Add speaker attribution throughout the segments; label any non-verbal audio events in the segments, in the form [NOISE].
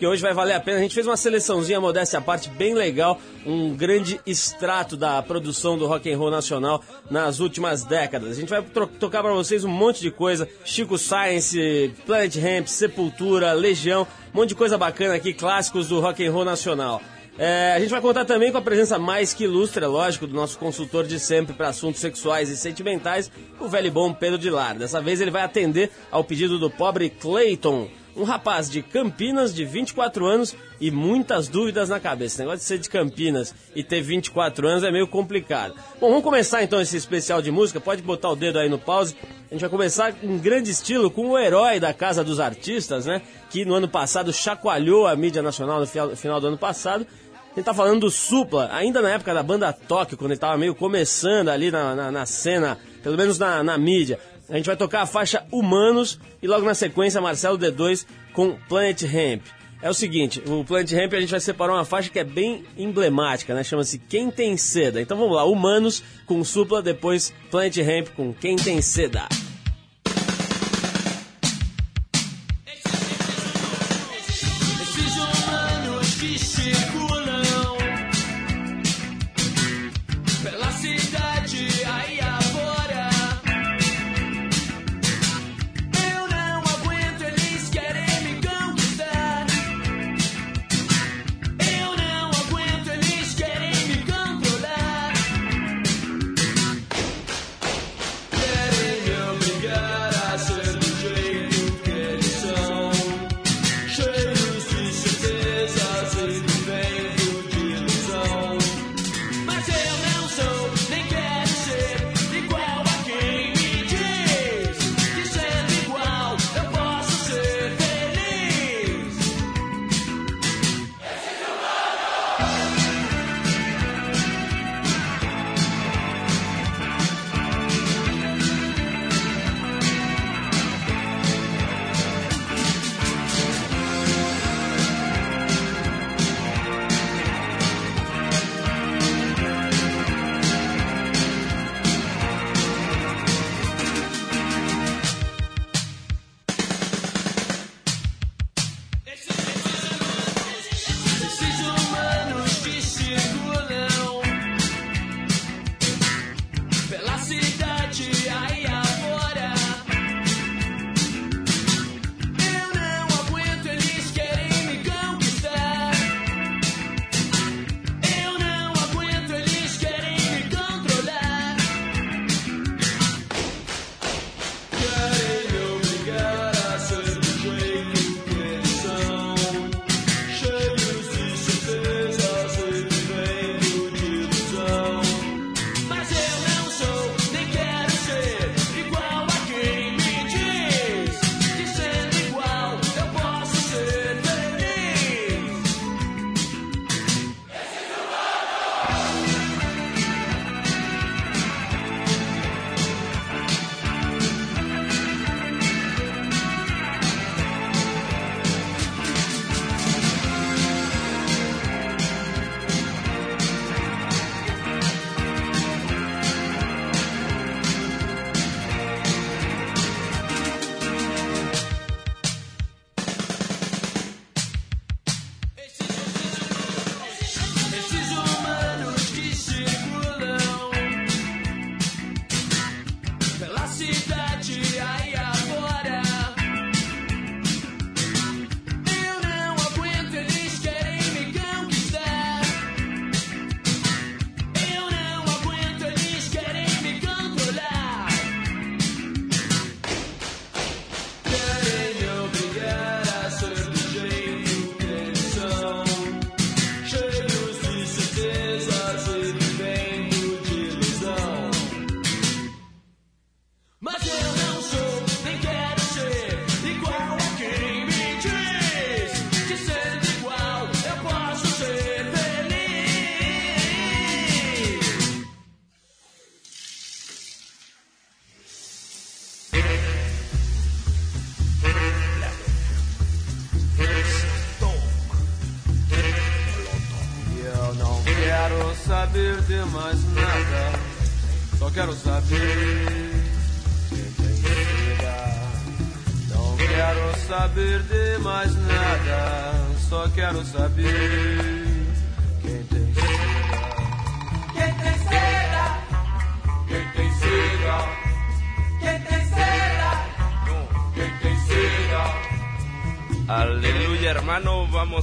Speaker 1: que hoje vai valer a pena. A gente fez uma seleçãozinha modéstia à parte bem legal, um grande extrato da produção do rock and roll nacional nas últimas décadas. A gente vai tocar para vocês um monte de coisa, Chico Science, Planet Ramp, Sepultura, Legião, um monte de coisa bacana aqui, clássicos do rock and roll nacional. É, a gente vai contar também com a presença mais que ilustre, é lógico, do nosso consultor de sempre para assuntos sexuais e sentimentais, o velho bom Pedro de Lar. Dessa vez ele vai atender ao pedido do pobre Clayton, um rapaz de Campinas de 24 anos e muitas dúvidas na cabeça. Esse negócio de ser de Campinas e ter 24 anos é meio complicado. Bom, vamos começar então esse especial de música. Pode botar o dedo aí no pause. A gente vai começar em grande estilo com o herói da Casa dos Artistas, né? Que no ano passado chacoalhou a mídia nacional no final do ano passado gente tá falando do Supla, ainda na época da banda Tóquio, quando ele tava meio começando ali na, na, na cena, pelo menos na, na mídia. A gente vai tocar a faixa Humanos e logo na sequência Marcelo D2 com Planet Ramp. É o seguinte, o Planet Ramp a gente vai separar uma faixa que é bem emblemática, né? Chama-se Quem Tem Seda. Então vamos lá, Humanos com Supla, depois Planet Ramp com Quem Tem Seda.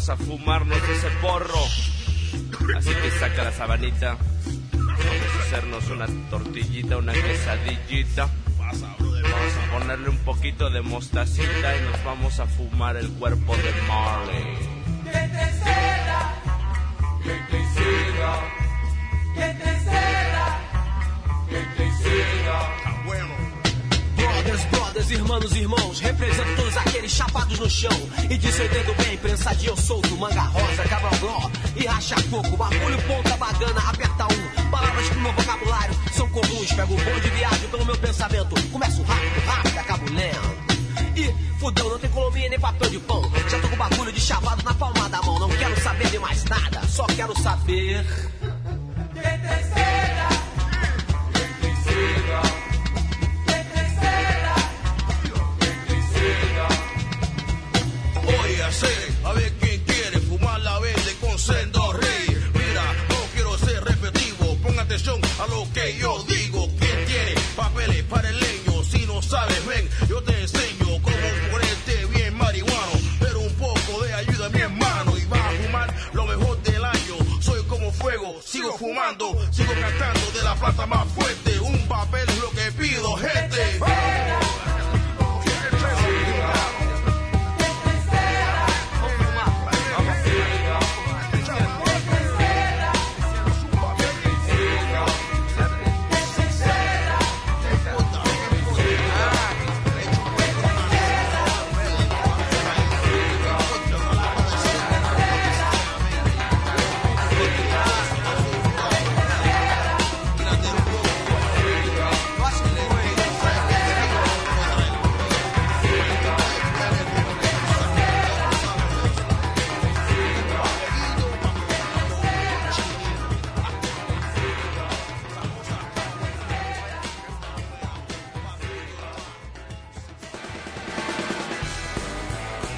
Speaker 2: Vamos a fumarnos ese porro. Así que saca la sabanita. Vamos a hacernos una tortillita, una quesadillita. Vamos a ponerle un poquito de mostacita y nos vamos a fumar el cuerpo de Marley.
Speaker 3: Seda? Quem tem seda?
Speaker 4: Irmãos, irmãos, represento todos aqueles chapados no chão. E descendendo bem, prensadinho eu solto, manga rosa, cabrão e racha coco, bagulho, ponta, bagana, aperta um. Palavras que no meu vocabulário são comuns. Pego o bonde de viagem pelo meu pensamento. Começo rápido, rápido, acabo lento. E fudão, não tem colombinha nem papel de pão. Já tô com bagulho de chavado na palma da mão. Não quero saber de mais nada, só quero saber.
Speaker 3: Quem tem?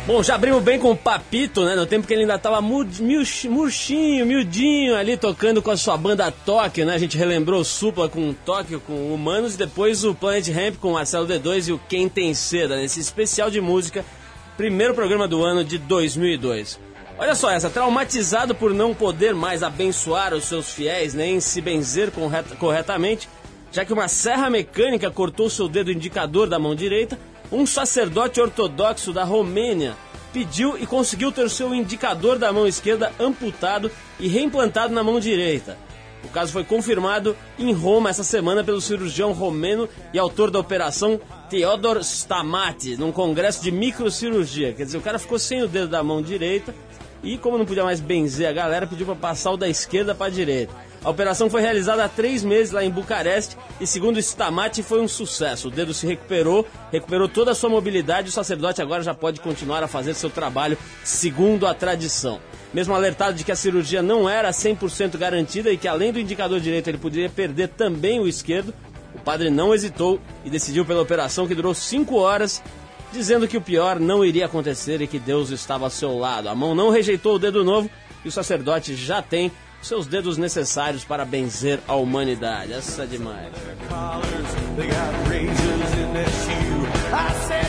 Speaker 5: Bom, já abrimos bem com o Papito, né? No tempo que ele ainda tava murchinho, miudinho ali, tocando com a sua banda Tóquio, né? A gente relembrou o Supla com Tóquio, com Humanos, e depois o Planet Ramp com Marcelo D2 e o Quem Tem Seda, nesse especial de música, primeiro programa do ano de 2002. Olha só essa, traumatizado por não poder mais abençoar os seus fiéis, nem se benzer corret- corretamente, já que uma serra mecânica cortou seu dedo indicador da mão direita, um sacerdote ortodoxo da Romênia pediu e conseguiu ter seu indicador da mão esquerda amputado e reimplantado na mão direita. O caso foi confirmado em Roma essa semana pelo cirurgião romeno e autor da operação Theodor Stamati, num congresso de microcirurgia. Quer dizer, o cara ficou sem o dedo da mão direita e, como não podia mais benzer a galera, pediu para passar o da esquerda para a direita. A operação foi realizada há três meses lá em Bucareste e, segundo Stamati, foi um sucesso. O dedo se recuperou, recuperou toda a sua mobilidade e o sacerdote agora já pode continuar a fazer seu trabalho segundo a tradição. Mesmo alertado de que a cirurgia não era 100% garantida e que, além do indicador direito, ele poderia perder também o esquerdo, o padre não hesitou e decidiu pela operação que durou cinco horas, dizendo que o pior não iria acontecer e que Deus estava ao seu lado. A mão não rejeitou o dedo novo e o sacerdote já tem seus dedos necessários para benzer a humanidade. Essa é demais.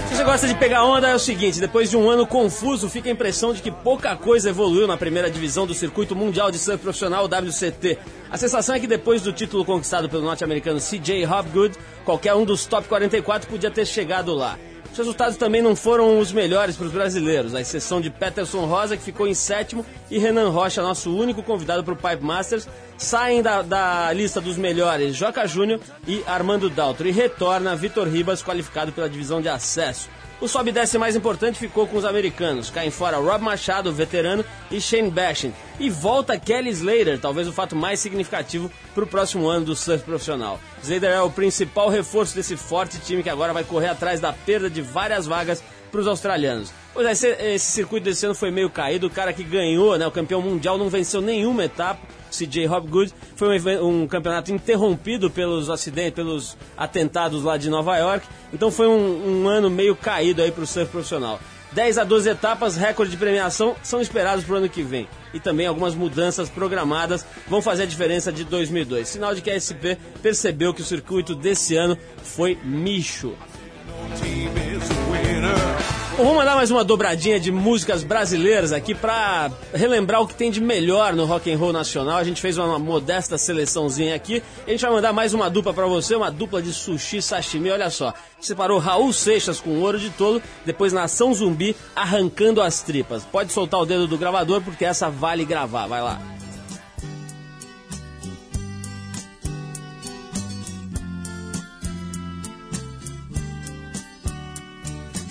Speaker 5: Se você gosta de pegar onda, é o seguinte: depois de um ano confuso, fica a impressão de que pouca coisa evoluiu na primeira divisão do circuito mundial de surf profissional WCT. A sensação é que depois do título conquistado pelo norte-americano CJ Hobgood, qualquer um dos top 44 podia ter chegado lá. Os resultados também não foram os melhores para os brasileiros, à exceção de Peterson Rosa, que ficou em sétimo, e Renan Rocha, nosso único convidado para o Pipe Masters, saem da, da lista dos melhores Joca Júnior e Armando Daltro, e retorna Vitor Ribas, qualificado pela divisão de acesso. O sobe e desce mais importante ficou com os americanos. Caem fora Rob Machado, veterano, e Shane Bashin. E volta Kelly Slater, talvez o fato mais significativo para o próximo ano do surf profissional. Slater é o principal reforço desse forte time que agora vai correr atrás da perda de várias vagas para os australianos. Pois é, esse, esse circuito desse ano foi meio caído. O cara que ganhou, né, o campeão mundial, não venceu nenhuma etapa. CJ Hobgood foi um, um campeonato interrompido pelos acidentes, pelos atentados lá de Nova York. Então foi um, um ano meio caído aí para o surf profissional. 10 a 12 etapas, recorde de premiação, são esperados para o ano que vem. E também algumas mudanças programadas vão fazer a diferença de 2002. Sinal de que a SP percebeu que o circuito desse ano foi micho. Bom, vamos mandar mais uma dobradinha de músicas brasileiras aqui pra relembrar o que tem de melhor no rock and roll nacional. A gente fez uma modesta seleçãozinha aqui. A gente vai mandar mais uma dupla pra você, uma dupla de sushi sashimi. Olha só, separou Raul Seixas com Ouro de Tolo, depois Nação Zumbi arrancando as tripas. Pode soltar o dedo do gravador porque essa vale gravar. Vai lá.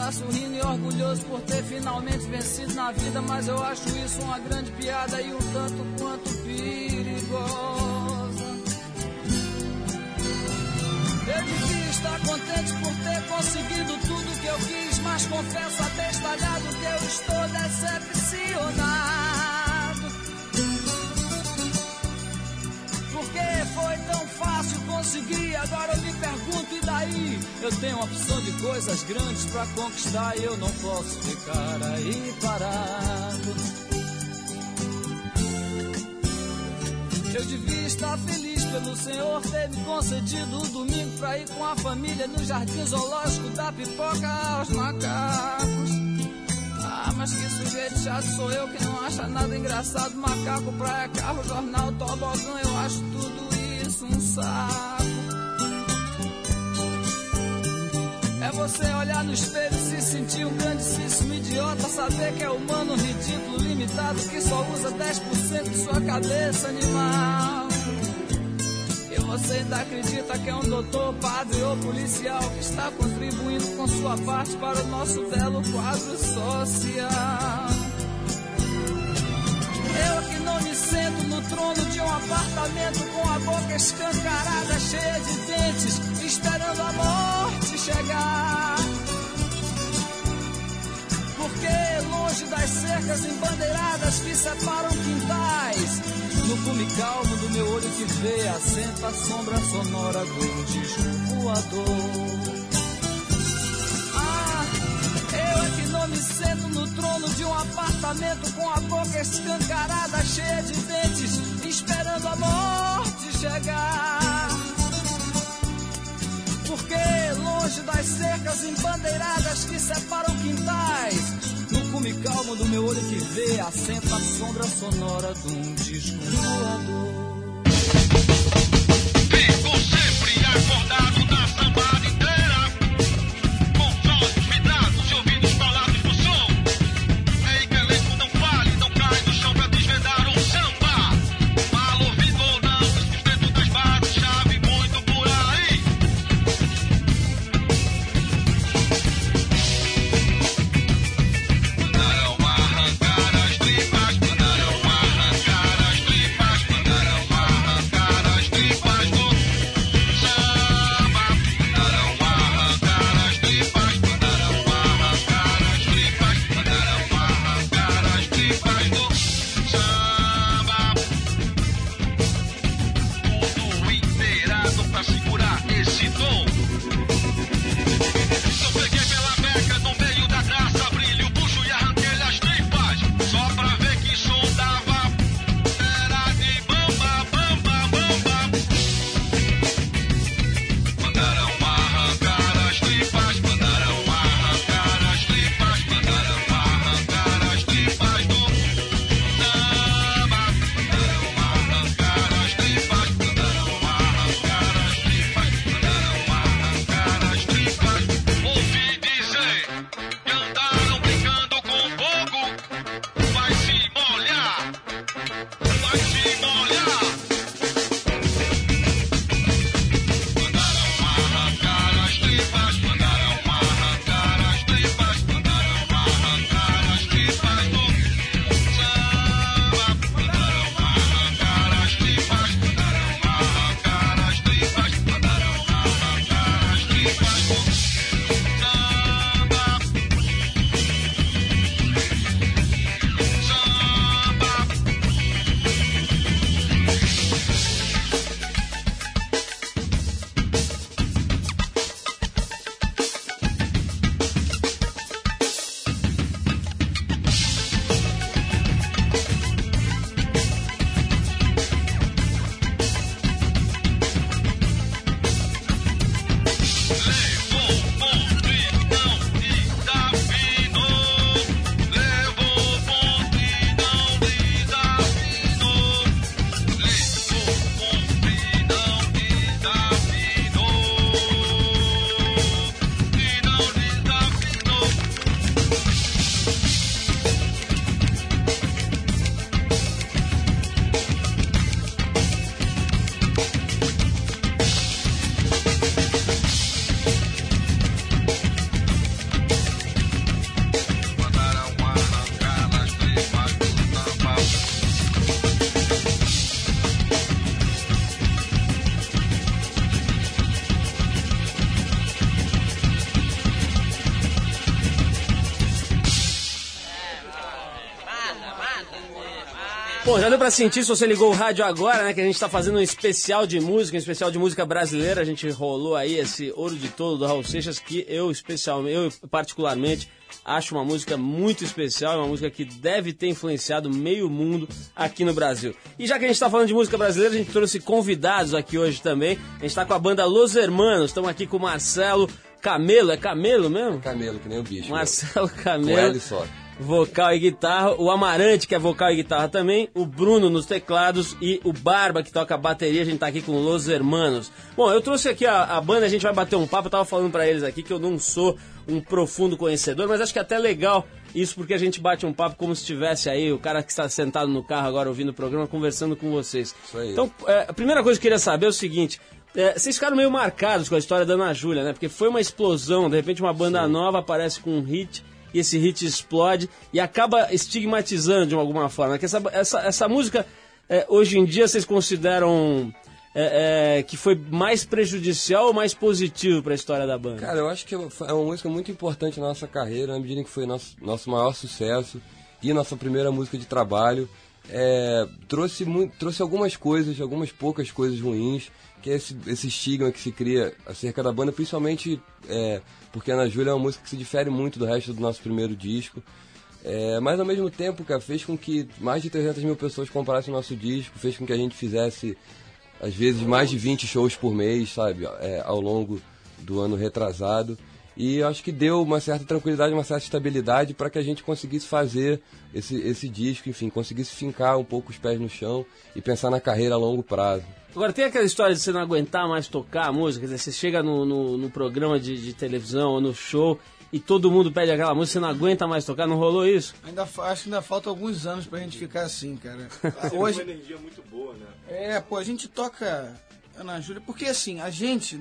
Speaker 6: Estar sorrindo e orgulhoso por ter finalmente vencido na vida, mas eu acho isso uma grande piada e um tanto quanto perigosa. Eu devia estar contente por ter conseguido tudo que eu quis, mas confesso abestalhado que eu estou decepcionado. Porque foi tão fácil conseguir, agora eu me pergunto, e daí? Eu tenho uma opção de coisas grandes pra conquistar e eu não posso ficar aí parado. Eu devia estar feliz pelo Senhor ter me concedido um domingo pra ir com a família no jardim zoológico da pipoca aos macacos. Ah, mas que sujeito chato sou eu que não acha nada engraçado. Macaco, praia, carro, jornal, tobogã, eu acho tudo isso um saco. É você olhar no espelho e se sentir um grandíssimo idiota. Saber que é humano, ridículo, limitado, que só usa 10% de sua cabeça animal. E você ainda acredita que é um doutor, padre ou policial que está contribuindo com sua parte para o nosso belo quadro social. Eu que não me sento no trono de um apartamento com a boca escancarada, cheia de dentes, esperando a morte chegar. Porque longe das cercas embandeiradas que separam quintais, no cume calmo do meu olho que vê, assenta a sombra sonora do disco. Me sento no trono de um apartamento com a boca escancarada, cheia de dentes, esperando a morte chegar. Porque longe das cercas embandeiradas que separam quintais, no cume calmo do meu olho que vê, assenta a sombra sonora de um disco voador.
Speaker 5: Bom, já deu pra sentir se você ligou o rádio agora, né? Que a gente tá fazendo um especial de música, um especial de música brasileira. A gente rolou aí esse Ouro de Tolo do Raul Seixas, que eu especialmente, eu particularmente, acho uma música muito especial, é uma música que deve ter influenciado meio mundo aqui no Brasil. E já que a gente tá falando de música brasileira, a gente trouxe convidados aqui hoje também. A gente tá com a banda Los Hermanos, estamos aqui com o Marcelo Camelo, é Camelo mesmo?
Speaker 7: Camelo, que nem o bicho.
Speaker 5: Marcelo
Speaker 7: Com
Speaker 5: Camelo.
Speaker 7: L só.
Speaker 5: Vocal e guitarra, o Amarante, que é vocal e guitarra também, o Bruno nos teclados e o Barba, que toca bateria. A gente tá aqui com Los Hermanos. Bom, eu trouxe aqui a, a banda, a gente vai bater um papo. Eu tava falando pra eles aqui que eu não sou um profundo conhecedor, mas acho que é até legal isso porque a gente bate um papo como se estivesse aí, o cara que está sentado no carro agora ouvindo o programa, conversando com vocês.
Speaker 7: Isso aí.
Speaker 5: Então, é, a primeira coisa que eu queria saber é o seguinte. é, vocês ficaram meio marcados com a história da Ana Júlia, né? Porque foi uma explosão, de repente uma banda nova aparece com um hit e esse hit explode e acaba estigmatizando de alguma forma. Que essa, essa, essa música, é, hoje em dia, vocês consideram é, é, que foi mais prejudicial ou mais positivo para a história da banda?
Speaker 7: Cara, eu acho que é uma música muito importante na nossa carreira, na medida em que foi nosso, nosso maior sucesso e nossa primeira música de trabalho. É, trouxe, trouxe algumas coisas, algumas poucas coisas ruins, que é esse, esse estigma que se cria acerca da banda, principalmente é, porque Ana Júlia é uma música que se difere muito do resto do nosso primeiro disco. É, mas ao mesmo tempo, cara, fez com que mais de 300 mil pessoas comprassem o nosso disco, fez com que a gente fizesse às vezes mais de 20 shows por mês, sabe, é, ao longo do ano retrasado. E eu acho que deu uma certa tranquilidade, uma certa estabilidade para que a gente conseguisse fazer esse, esse disco, enfim, conseguisse fincar um pouco os pés no chão e pensar na carreira a longo prazo.
Speaker 5: Agora, tem aquela história de você não aguentar mais tocar a música, quer dizer, você chega no, no, no programa de, de televisão ou no show e todo mundo pede aquela música, você não aguenta mais tocar, não rolou isso?
Speaker 8: Ainda, acho que ainda falta alguns anos pra gente ficar assim, cara. [LAUGHS] Hoje,
Speaker 9: Uma energia muito boa, né?
Speaker 8: é, pô, a gente toca Ana Júlia, porque assim, a gente,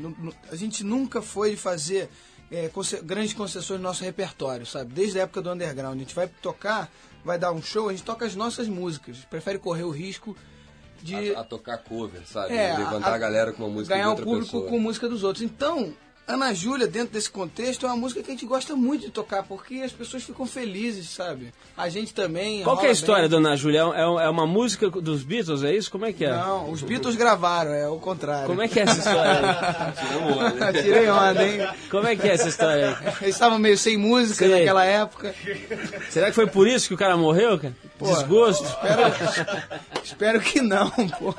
Speaker 8: a gente nunca foi de fazer é, conce- grandes concessões no nosso repertório, sabe? Desde a época do underground. A gente vai tocar, vai dar um show, a gente toca as nossas músicas. Prefere correr o risco de
Speaker 7: A, a tocar cover, sabe?
Speaker 8: É,
Speaker 7: Levantar a, galera com uma música
Speaker 8: ganhar
Speaker 7: de
Speaker 8: o
Speaker 7: outra
Speaker 8: público
Speaker 7: pessoa.
Speaker 8: com música dos outros. Então, Ana Júlia, dentro desse contexto, é uma música que a gente gosta muito de tocar, porque as pessoas ficam felizes, sabe? A gente também.
Speaker 5: Qual que é a história,
Speaker 8: bem.
Speaker 5: dona Júlia? É, é uma música dos Beatles, é isso? Como é que é?
Speaker 8: Não, os Beatles gravaram, é o contrário.
Speaker 5: Como é que é essa história aí? [LAUGHS] [LAUGHS]
Speaker 8: Tirei onda, hein?
Speaker 5: Como é que é essa história aí? [LAUGHS]
Speaker 8: Eles estavam meio sem música
Speaker 5: Sei.
Speaker 8: naquela época.
Speaker 5: Será que foi por isso que o cara morreu, cara? Desgosto?
Speaker 8: Espero, espero que não, pô.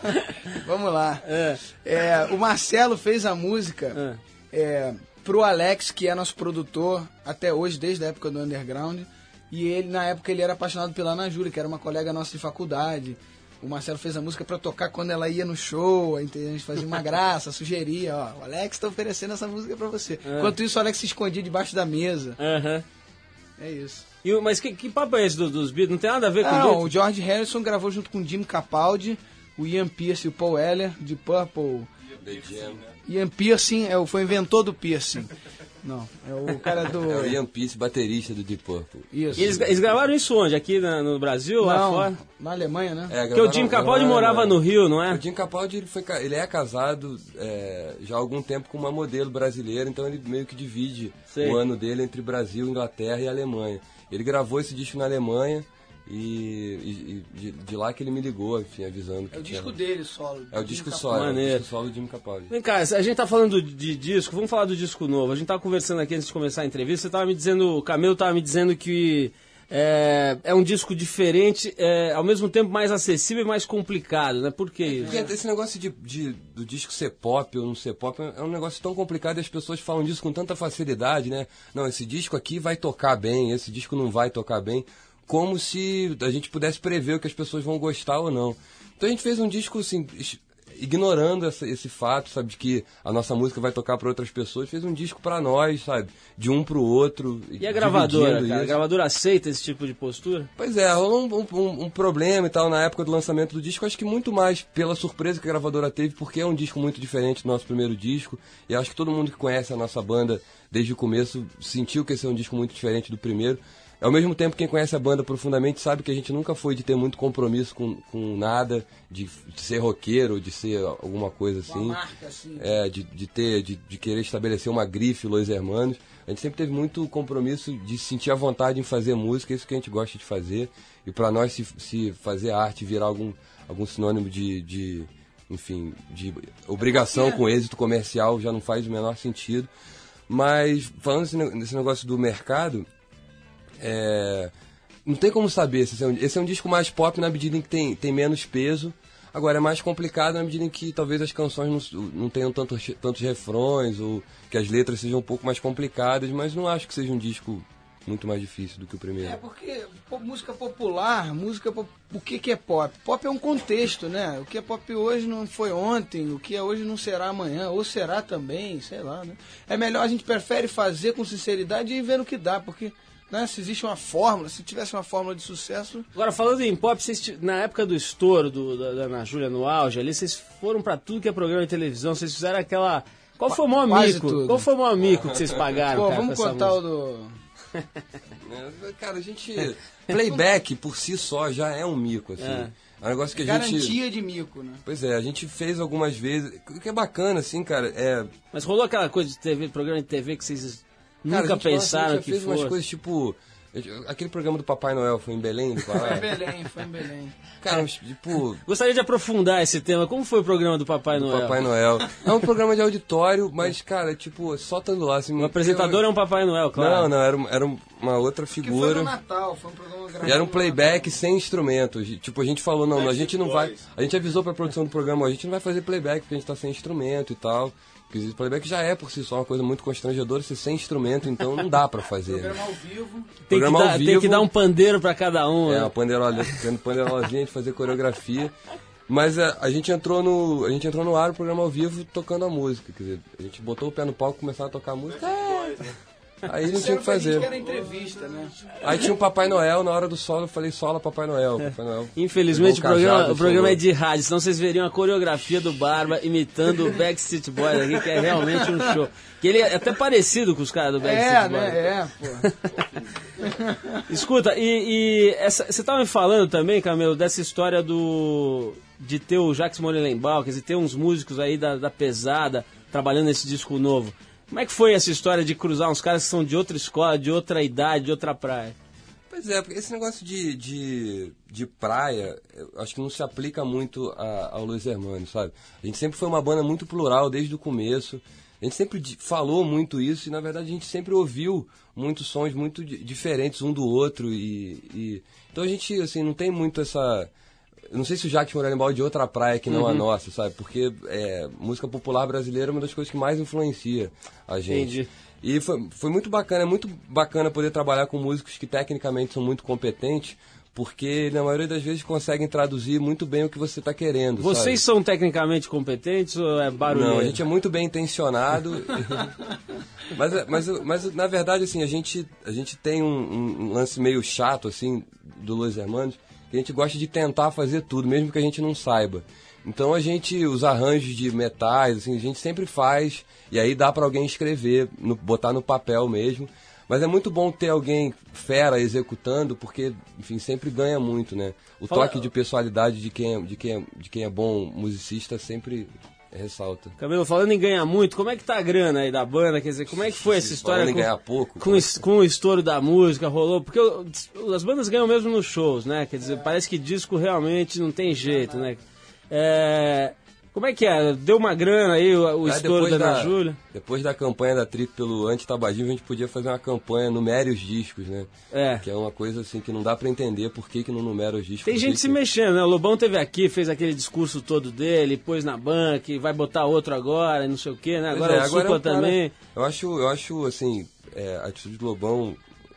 Speaker 8: Vamos lá.
Speaker 5: É.
Speaker 8: É, o Marcelo fez a música é, pro Alex, que é nosso produtor até hoje, desde a época do Underground. E ele, na época, ele era apaixonado pela Ana Júlia, que era uma colega nossa de faculdade. O Marcelo fez a música pra tocar quando ela ia no show, a gente fazia uma [LAUGHS] graça, sugeria, ó, o Alex tá oferecendo essa música pra você. Enquanto isso, o Alex se escondia debaixo da mesa.
Speaker 5: Aham.
Speaker 8: É isso.
Speaker 5: E o- mas que, que papo é esse do- dos Beatles? Não tem nada a ver com
Speaker 8: Não,
Speaker 5: Beatles?
Speaker 8: o George Harrison gravou junto com o Jim Capaldi, o Ian Pierce e o Paul Weller, de Purple.
Speaker 7: The Jam.
Speaker 8: Ian Piercing é o, foi o inventor do piercing. Não, é o cara do...
Speaker 7: É o Ian Peace, baterista do Deep Purple.
Speaker 8: Isso.
Speaker 5: Eles, eles gravaram isso onde? Aqui na- no Brasil, lá
Speaker 8: Não,
Speaker 5: fora?
Speaker 8: na Alemanha, né?
Speaker 7: É,
Speaker 5: Porque o Jim Capaldi morava no Rio, não é?
Speaker 7: O Jim Capaldi ele, foi, ele é casado é, já há algum tempo com uma modelo brasileira, então ele meio que divide
Speaker 5: Sei.
Speaker 7: o ano dele entre Brasil, Inglaterra e Alemanha. Ele gravou esse disco na Alemanha e, e- de, de lá que ele me ligou, enfim, avisando que
Speaker 8: É o
Speaker 7: tinha-
Speaker 8: disco dele solo.
Speaker 7: É o disco solo, é o
Speaker 5: Maneiro.
Speaker 7: disco solo do Jim Capaldi.
Speaker 5: Vem cá, a gente tá falando de disco, vamos falar do disco novo. A gente tava conversando aqui antes de começar a entrevista, você tava me dizendo, o Camelo tava me dizendo que é, é um disco diferente, é, ao mesmo tempo mais acessível e mais complicado, né? Por que isso?
Speaker 7: Porque esse negócio de, de- do disco ser pop ou não ser pop é um negócio tão complicado e as pessoas falam disso com tanta facilidade, né? Não, esse disco aqui vai tocar bem, esse disco não vai tocar bem, como se a gente pudesse prever o que as pessoas vão gostar ou não. Então a gente fez um disco assim, ignorando essa- esse fato, sabe, de que a nossa música vai tocar para outras pessoas, fez um disco para nós, sabe, de um pro outro.
Speaker 5: E a gravadora, cara? A gravadora aceita esse tipo de postura?
Speaker 7: Pois é, rolou um, um- um problema e tal na época do lançamento do disco. Acho que muito mais pela surpresa que a gravadora teve, porque é um disco muito diferente do nosso primeiro disco. E acho que todo mundo que conhece a nossa banda desde o começo sentiu que esse é um disco muito diferente do primeiro. Ao mesmo tempo, quem conhece a banda profundamente sabe que a gente nunca foi de ter muito compromisso com, com nada, de, de ser roqueiro, de ser alguma coisa assim.
Speaker 8: Uma marca, assim.
Speaker 7: É, de, de ter, de, de querer estabelecer uma grife Los Hermanos. A gente sempre teve muito compromisso de sentir a vontade em fazer música, é isso que a gente gosta de fazer. E para nós, se, se fazer arte virar algum, algum sinônimo de, de, enfim, de obrigação com êxito comercial, já não faz o menor sentido. Mas, falando nesse ne- nesse negócio do mercado, é, não tem como saber se esse é, um, esse é um disco mais pop na medida em que tem, tem menos peso. Agora é mais complicado na medida em que talvez as canções não, não tenham tantos, tantos refrões ou que as letras sejam um pouco mais complicadas, mas não acho que seja um disco muito mais difícil do que o primeiro.
Speaker 8: É porque música popular, música o que que é pop? Pop é um contexto, né? O que é pop hoje não foi ontem, o que é hoje não será amanhã, ou será também, sei lá, né? É melhor a gente prefere fazer com sinceridade e ver no que dá, porque né, se existe uma fórmula, se tivesse uma fórmula de sucesso,
Speaker 5: Agora, falando em pop, vocês, na época do estouro do, da, da Ana Júlia no auge ali, vocês foram pra tudo que é programa de televisão, vocês fizeram aquela. Qual foi o maior
Speaker 8: Quase
Speaker 5: mico?
Speaker 8: tudo.
Speaker 5: Qual foi o maior mico que vocês pagaram?
Speaker 8: pô,
Speaker 5: cara,
Speaker 8: vamos contar o do [LAUGHS]
Speaker 7: Cara, a gente. Playback por si só já é um mico, assim.
Speaker 5: É.
Speaker 7: É, um negócio que a gente.
Speaker 8: garantia de mico, né?
Speaker 7: Pois é, a gente fez algumas vezes. O que é bacana, assim, cara, é.
Speaker 5: Mas rolou aquela coisa de TV, programa de TV que vocês
Speaker 7: Cara,
Speaker 5: nunca
Speaker 7: a gente, nossa,
Speaker 5: pensaram
Speaker 7: a gente já
Speaker 5: que
Speaker 7: fez umas
Speaker 5: fosse?
Speaker 7: coisas tipo. Aquele programa do Papai Noel foi em Belém do
Speaker 8: Foi em? Belém, foi em Belém.
Speaker 7: Cara, tipo,
Speaker 5: Gostaria de aprofundar esse tema. Como foi o programa do Papai Noel?
Speaker 7: Papai Noel. É um programa de auditório, mas, cara, tipo, só estando lá. Assim,
Speaker 5: O apresentador é um Papai Noel, claro.
Speaker 7: Não, não, era, era uma outra
Speaker 8: Que foi no
Speaker 7: figura.
Speaker 8: Natal, foi um programa gravado.
Speaker 7: E era um playback sem instrumentos. Tipo, a gente falou, não, a gente não vai. A gente avisou pra produção do programa, a gente não vai fazer playback porque a gente tá sem instrumento e tal. Porque o playback já é por si só uma coisa muito constrangedora, se sem instrumento, então não dá pra fazer.
Speaker 8: Programa ao vivo.
Speaker 5: Tem, que
Speaker 7: programa ao
Speaker 5: dar, tem
Speaker 7: vivo.
Speaker 5: que dar um pandeiro pra cada um.
Speaker 7: É,
Speaker 5: né?
Speaker 7: uma panderola, tendo panderolazinha de fazer coreografia. Mas é, a gente entrou no. A gente entrou no ar o programa ao vivo tocando a música. Quer dizer, a gente botou o pé no palco, começava a tocar a música. é. Aí não tinha o que fazer.
Speaker 8: que era entrevista, né?
Speaker 7: Aí tinha o Papai Noel, na hora do solo eu falei sola Papai Noel. Papai Noel
Speaker 5: Infelizmente o
Speaker 7: pegou
Speaker 5: programa,
Speaker 7: cajado
Speaker 5: o programa é de rádio, senão vocês veriam a coreografia do Barba imitando o Backstreet Boys aqui, que é realmente um show. Que ele é até parecido com os caras do Backstreet
Speaker 8: É,
Speaker 5: Boys.
Speaker 8: né? É, pô. [LAUGHS]
Speaker 5: Escuta, e, e essa, você estava me falando também, Camelo, dessa história do de ter o Jacques Morelenbaum, quer dizer, ter uns músicos aí da, da pesada trabalhando nesse disco novo. Como é que foi essa história de cruzar uns caras que são de outra escola, de outra idade, de outra praia?
Speaker 7: Pois é, porque esse negócio de, de, de praia, acho que não se aplica muito a, ao Luiz Hermanos, sabe? A gente sempre foi uma banda muito plural desde o começo. A gente sempre falou muito isso e, na verdade, a gente sempre ouviu muitos sons muito di- diferentes um do outro. E, e- Então a gente, assim, não tem muito essa... Eu não sei se o Jacques Morelenbaum é de outra praia que não a nossa, sabe? Porque é, música popular brasileira é uma das coisas que mais influencia a gente.
Speaker 5: Entendi.
Speaker 7: E foi, foi muito bacana, é muito bacana poder trabalhar com músicos que tecnicamente são muito competentes, porque na maioria das vezes conseguem traduzir muito bem o que você está querendo.
Speaker 5: Vocês
Speaker 7: sabe?
Speaker 5: são tecnicamente competentes ou é barulho?
Speaker 7: Não, a gente é muito bem intencionado. [LAUGHS] mas, é- mas, mas, na verdade, assim, a gente, a gente tem um, um lance meio chato, assim, do Los Hermanos, que a gente gosta de tentar fazer tudo, mesmo que a gente não saiba. Então a gente, os arranjos de metais, assim, a gente sempre faz, e aí dá para alguém escrever, no- botar no papel mesmo. Mas é muito bom ter alguém fera executando, porque, enfim, sempre ganha muito, né? O
Speaker 5: Fala-
Speaker 7: toque de personalidade de quem é, de quem é, de quem é bom musicista sempre ressalta.
Speaker 5: Camilo, falando em ganhar muito, como é que tá a grana aí da banda? Quer dizer, como é que foi essa história
Speaker 7: Falando em
Speaker 5: com,
Speaker 7: ganhar pouco,
Speaker 5: com, es- com o estouro da música? Rolou? Porque as bandas ganham mesmo nos shows, né? Quer dizer, parece que disco realmente não tem jeito, né? É, como é que é? Deu uma grana aí o, o estouro da Ana Júlia?
Speaker 7: Depois da campanha da Trip pelo anti-tabagismo, a gente podia fazer uma campanha numere os discos, né?
Speaker 5: É.
Speaker 7: Que é uma coisa assim que não dá pra entender por que, que não numera os discos.
Speaker 5: Tem
Speaker 7: por que
Speaker 5: gente se
Speaker 7: que-
Speaker 5: mexendo, né? O Lobão teve aqui, fez aquele discurso todo dele, pôs na banca, e vai botar outro agora, e não sei o quê, né?
Speaker 7: Pois
Speaker 5: Agora
Speaker 7: é,
Speaker 5: o Supla
Speaker 7: é um cara-
Speaker 5: também.
Speaker 7: Eu acho, eu acho assim, é, a atitude do Lobão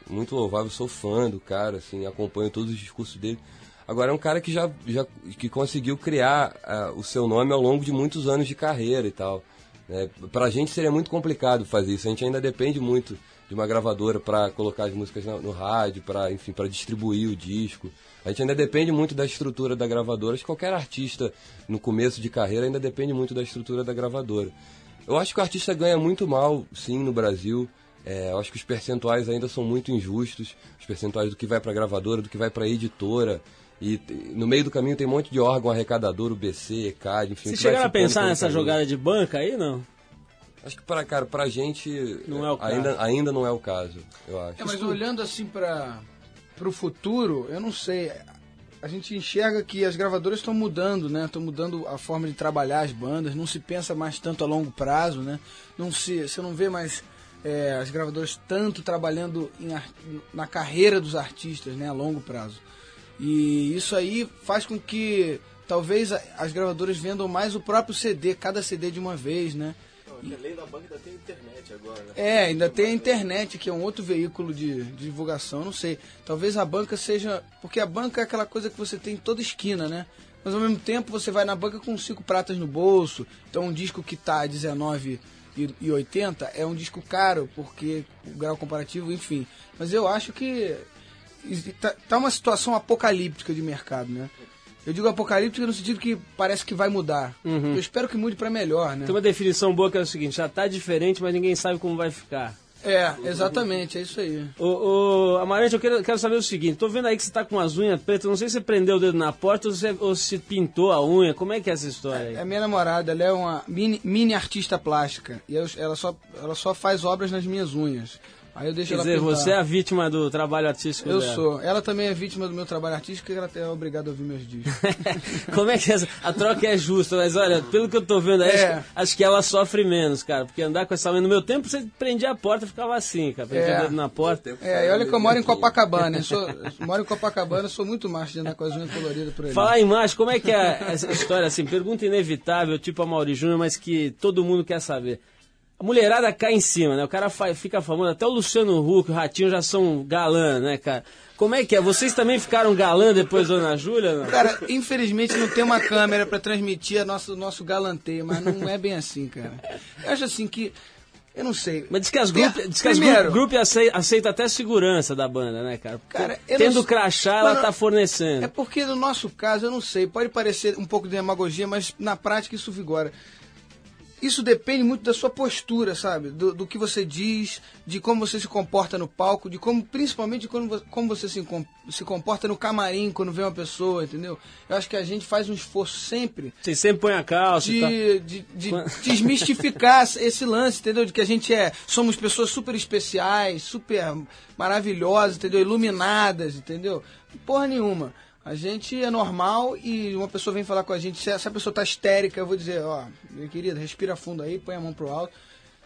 Speaker 7: muito louvável, sou fã do cara, assim, acompanho todos os discursos dele. Agora é um cara que já, já que conseguiu criar ah, o seu nome ao longo de muitos anos de carreira e tal. Né? Pra gente seria muito complicado fazer isso. A gente ainda depende muito de uma gravadora para colocar as músicas no, no rádio, para enfim, para distribuir o disco. A gente ainda depende muito da estrutura da gravadora. Acho que qualquer artista no começo de carreira ainda depende muito da estrutura da gravadora. Eu acho que o artista ganha muito mal, sim, no Brasil. É, eu acho que os percentuais ainda são muito injustos, os percentuais do que vai para a gravadora, do que vai para a editora. E no meio do caminho tem um monte de órgão arrecadador, o BC, ECAD, enfim.
Speaker 5: Vocês
Speaker 7: vai
Speaker 5: chegaram a pensar nessa
Speaker 7: caminho.
Speaker 5: jogada de banca aí, não?
Speaker 7: Acho que para cara, pra gente
Speaker 5: Não é o caso.
Speaker 7: ainda, ainda não é o caso, eu acho.
Speaker 8: É, mas olhando assim para o futuro, eu não sei. A gente enxerga que as gravadoras estão mudando, né? Estão mudando a forma de trabalhar as bandas. Não se pensa mais tanto a longo prazo, né? Não se, você não vê mais é, as gravadoras tanto trabalhando em na carreira dos artistas, né? A longo prazo. E isso aí faz com que talvez as gravadoras vendam mais o próprio CD, cada CD de uma vez, né?
Speaker 5: Além da banca ainda tem internet agora, né?
Speaker 8: É, ainda tem a internet, que é um outro veículo de, de divulgação, não sei. Talvez a banca seja. Porque a banca é aquela coisa que você tem em toda esquina, né? Mas ao mesmo tempo você vai na banca com cinco pratas no bolso. Então um disco que tá R$19,80 é um disco caro, porque o grau comparativo, enfim. Mas eu acho que tá, tá uma situação apocalíptica de mercado, né? Eu digo apocalíptica no sentido que parece que vai mudar. Eu espero que mude para melhor, né?
Speaker 5: Tem uma definição boa que é o seguinte, já tá diferente, mas ninguém sabe como vai ficar.
Speaker 8: É, exatamente, é isso aí.
Speaker 5: Ô, ô Amarante, eu quero, quero saber o seguinte, tô vendo aí que você tá com as unhas pretas, não sei se você prendeu o dedo na porta ou se, ou se pintou a unha, como é que é essa história aí?
Speaker 8: É minha namorada, ela é uma mini, mini artista plástica. E eu- ela, só, ela só faz obras nas minhas unhas. Aí eu deixo
Speaker 5: Quer
Speaker 8: ela
Speaker 5: dizer,
Speaker 8: pintar.
Speaker 5: você é a vítima do trabalho artístico
Speaker 8: Eu
Speaker 5: dela.
Speaker 8: sou. Ela também é vítima do meu trabalho artístico e ela é obrigada a ouvir meus discos. [LAUGHS]
Speaker 5: Como é que é essa? A troca é justa, mas olha, pelo que eu tô vendo aí,
Speaker 8: É.
Speaker 5: acho, acho que ela sofre menos, cara. Porque andar com essa unha no meu tempo, você prendia a porta e ficava assim, cara. Prendia
Speaker 8: É.
Speaker 5: o dedo na porta.
Speaker 8: É, e olha que eu moro em Copacabana. Eu, sou, eu moro em Copacabana, eu sou muito macho de andar com as unhas coloridas por aí.
Speaker 5: Falar em macho, como é que é essa história, assim, pergunta inevitável, tipo a Mauri Júnior, mas que todo mundo quer saber. Mulherada cai em cima, né? O cara fica famoso, até o Luciano Huck, o Ratinho já são galã, né, cara? Como é que é? Vocês também ficaram galã depois da Ana Júlia? não?
Speaker 8: Cara, infelizmente não tem uma câmera pra transmitir a nosso, nosso galanteio, mas não é bem assim, cara. Eu acho assim que. Eu não sei.
Speaker 5: Mas diz que as grupos diz que as
Speaker 8: primeiro-
Speaker 5: grupo, grupo aceita, aceita até segurança da banda, né, cara?
Speaker 8: Cara, eu não
Speaker 5: Tendo
Speaker 8: sei-
Speaker 5: crachá, ela
Speaker 8: Mano,
Speaker 5: tá fornecendo.
Speaker 8: É porque no nosso caso, eu não sei, pode parecer um pouco de demagogia, mas na prática isso vigora. Isso depende muito da sua postura, sabe? Do, do que você diz, de como você se comporta no palco, de como, principalmente de como, vo- como você se, se comporta no camarim quando vê uma pessoa, entendeu? Eu acho que a gente faz um esforço sempre
Speaker 5: Vocês sempre põem a calça e tal.
Speaker 8: de, de, de [LAUGHS] desmistificar esse lance, entendeu? De que a gente é, somos pessoas super especiais, super maravilhosas, entendeu? Iluminadas, entendeu? Porra nenhuma. A gente é normal e uma pessoa vem falar com a gente, se essa pessoa tá histérica, eu vou dizer, ó, minha querida, respira fundo aí, põe a mão pro alto.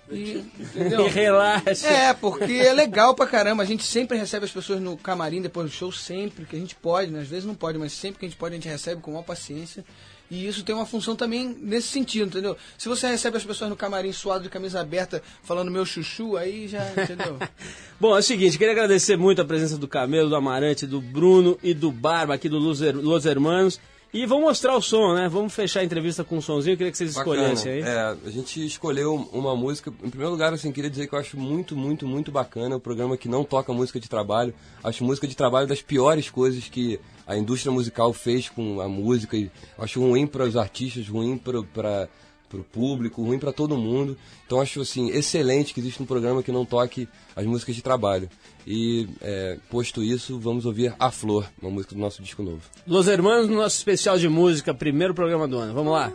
Speaker 8: E? [LAUGHS]
Speaker 5: E relaxa.
Speaker 8: É, porque é legal pra caramba. A gente sempre recebe as pessoas no camarim depois do show, sempre que a gente pode, né? Às vezes não pode, mas sempre que a gente pode, a gente recebe com maior paciência. E isso tem uma função também nesse sentido, entendeu? Se você recebe as pessoas no camarim suado de camisa aberta, falando meu chuchu, aí já, entendeu? [LAUGHS]
Speaker 5: Bom, é o seguinte, queria agradecer muito a presença do Camelo, do Amarante, do Bruno e do Barba aqui do Los, Her- Los Hermanos. E vamos mostrar o som, né? Vamos fechar a entrevista com um sonzinho, queria que vocês
Speaker 7: Bacana.
Speaker 5: escolhessem aí.
Speaker 7: É, a gente escolheu uma música. Em primeiro lugar, assim, queria dizer que eu acho muito, muito, muito bacana o programa que não toca música de trabalho. Acho música de trabalho das piores coisas que a indústria musical fez com a música. Acho ruim para os artistas, ruim para para o público, ruim para todo mundo. Então acho assim excelente que existe um programa que não toque as músicas de trabalho. E é, posto isso, vamos ouvir A Flor, uma música do nosso disco novo.
Speaker 5: Los Hermanos, no nosso especial de música, primeiro programa do ano. Vamos lá.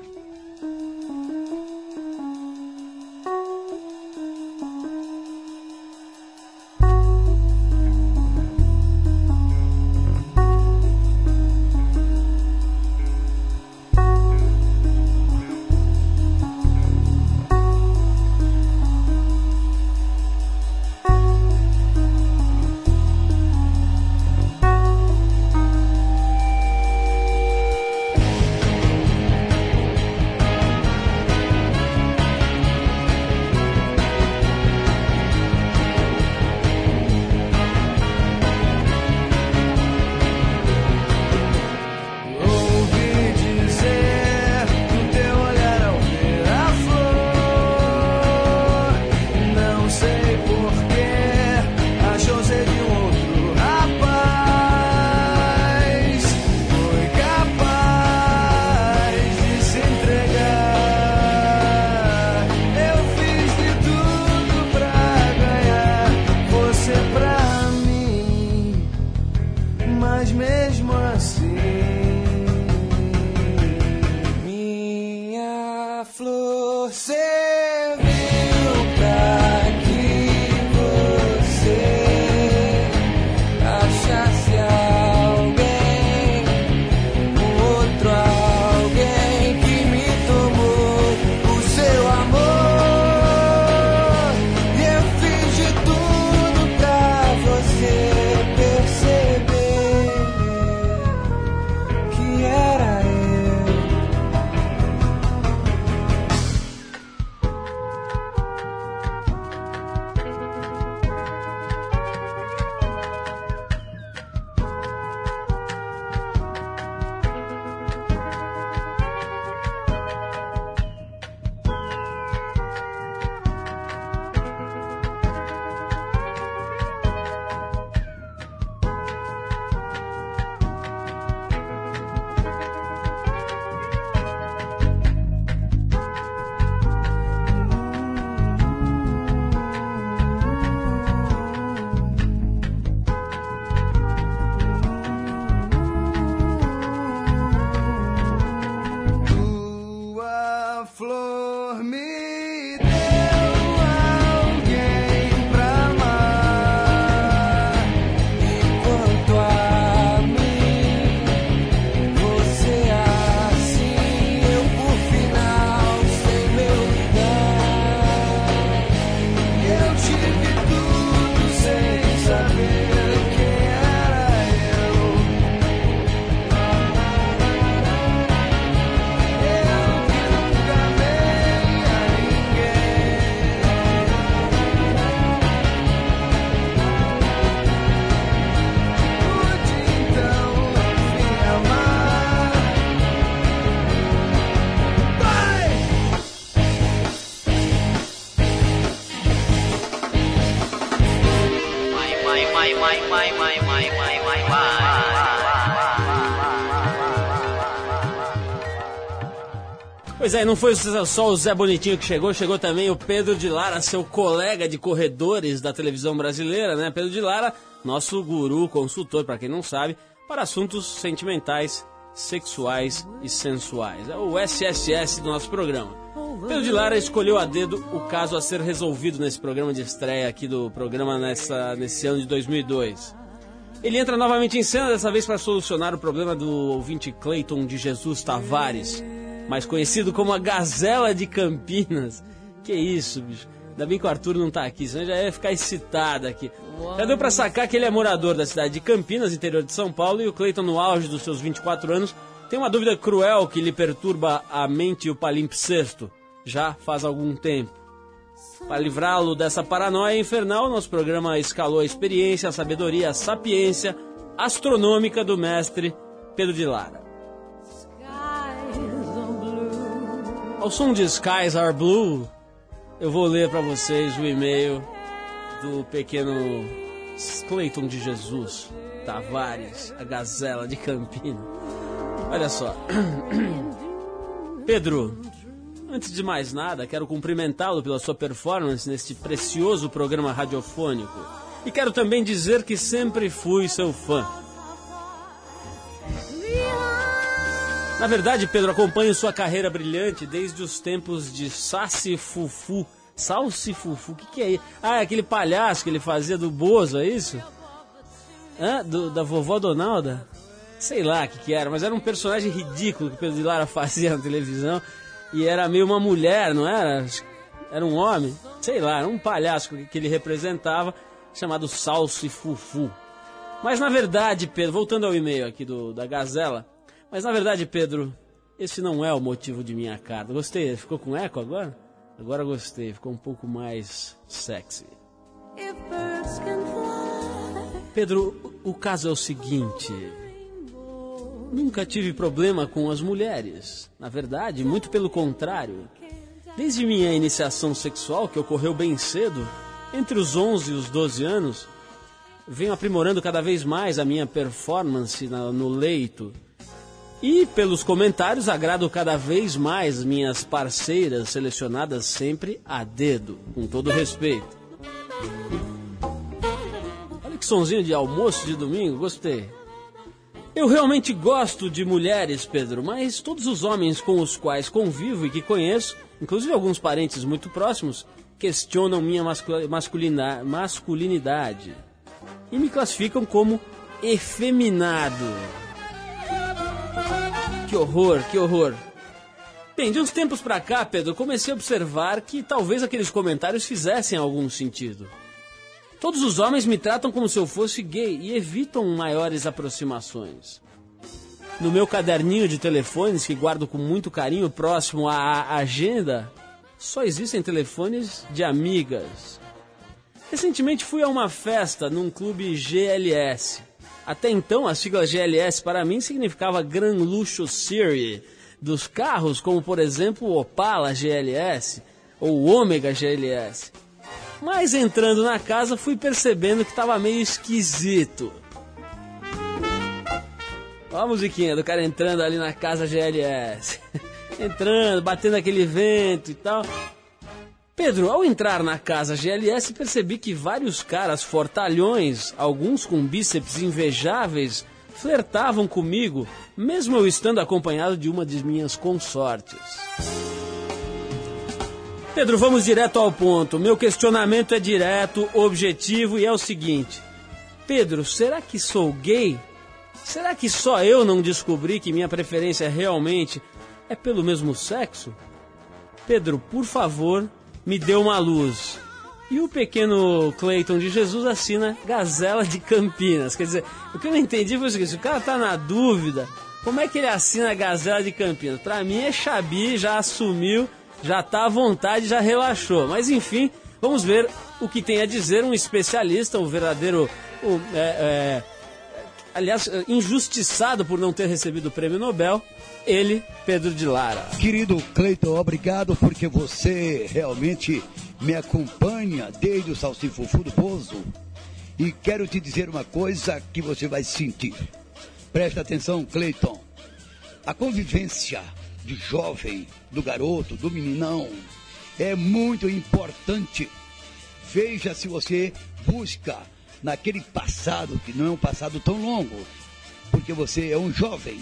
Speaker 5: Pois é, não foi só o Zé Bonitinho que chegou, chegou também o Pedro de Lara, seu colega de corredores da televisão brasileira, né? Pedro de Lara, nosso guru, consultor, para quem não sabe, para assuntos sentimentais, sexuais e sensuais. É o SSS do nosso programa. Pedro de Lara escolheu a dedo o caso a ser resolvido nesse programa de estreia aqui do programa nessa, nesse ano de 2002. Ele entra novamente em cena, dessa vez para solucionar o problema do ouvinte Clayton de Jesus Tavares, mais conhecido como a Gazela de Campinas. Que isso, bicho. Ainda bem que o Arthur não tá aqui, senão já ia ficar excitado aqui. Já deu pra sacar que ele é morador da cidade de Campinas, interior de São Paulo, e o Clayton, no auge dos seus 24 anos, tem uma dúvida cruel que lhe perturba a mente e o palimpsesto já faz algum tempo. Para livrá-lo dessa paranoia infernal, nosso programa escalou a experiência, a sabedoria, a sapiência astronômica do mestre Pedro de Lara. Ao som de Skies Are Blue, eu vou ler para vocês o e-mail do pequeno Clayton de Jesus Tavares, a gazela de Campinas. Olha só. [CLEARS THROAT] Pedro, antes de mais nada, quero cumprimentá-lo pela sua performance neste precioso programa radiofônico. E quero também dizer que sempre fui seu fã. Na verdade, Pedro, acompanho sua carreira brilhante desde os tempos de Sassi Fufu. Salsi Fufu, o que, que é isso? Ah, é aquele palhaço que ele fazia do Bozo, é isso? Hã? Do, da vovó Donalda? Sei lá o que, que era, mas era um personagem ridículo que o Pedro de Lara [LAUGHS] fazia na televisão. E era meio uma mulher, não era? Era um homem? Sei lá, era um palhaço que, que ele representava, chamado Salsi Fufu. Mas na verdade, Pedro, voltando ao e-mail aqui do, da Gazela, mas na verdade, Pedro, esse não é o motivo de minha carta. Gostei, ficou com eco agora? Agora gostei, ficou um pouco mais sexy. Pedro, o caso é o seguinte. Nunca tive problema com as mulheres. Na verdade, muito pelo contrário. Desde minha iniciação sexual, que ocorreu bem cedo, entre os 11 e os 12 anos, venho aprimorando cada vez mais a minha performance no leito. E pelos comentários agrado cada vez mais minhas parceiras selecionadas sempre a dedo, com todo respeito. Olha que sonzinho de almoço de domingo, gostei. Eu realmente gosto de mulheres, Pedro, mas todos os homens com os quais convivo e que conheço, inclusive alguns parentes muito próximos, questionam minha masculina masculinidade e me classificam como efeminado. Que horror, que horror. Bem, de uns tempos pra cá, Pedro, comecei a observar que talvez aqueles comentários fizessem algum sentido. Todos os homens me tratam como se eu fosse gay e evitam maiores aproximações. No meu caderninho de telefones, que guardo com muito carinho próximo à agenda, só existem telefones de amigas. Recentemente fui a uma festa num clube GLS. Até então, a sigla GLS para mim significava Gran Luxo Series dos carros, como por exemplo o Opala GLS ou Ômega GLS. Mas entrando na casa fui percebendo que estava meio esquisito. Olha a musiquinha do cara entrando ali na casa GLS. [LAUGHS] entrando, batendo aquele vento e tal. Pedro, ao entrar na casa GLS, percebi que vários caras fortalhões, alguns com bíceps invejáveis, flertavam comigo, mesmo eu estando acompanhado de uma de minhas consortes. Pedro, vamos direto ao ponto. Meu questionamento é direto, objetivo e é o seguinte: Pedro, será que sou gay? Será que só eu não descobri que minha preferência realmente é pelo mesmo sexo? Pedro, por favor, me dê uma luz. E o pequeno Cleiton de Jesus assina Gazela de Campinas. Quer dizer, o que eu não entendi foi o seguinte: se o cara tá na dúvida, como é que ele assina Gazela de Campinas? Pra mim é Xabi, já assumiu já está à vontade, já relaxou. Mas enfim, vamos ver o que tem a dizer um especialista, um verdadeiro. Um, é, é, aliás, injustiçado por não ter recebido o prêmio Nobel, ele, Pedro de Lara.
Speaker 9: Querido Cleiton, obrigado porque você realmente me acompanha desde o Salsifufu do Pouso. E quero te dizer uma coisa que você vai sentir. Presta atenção, Cleiton. A convivência de jovem, do garoto, do meninão, é muito importante. Veja se você busca naquele passado, que não é um passado tão longo, porque você é um jovem.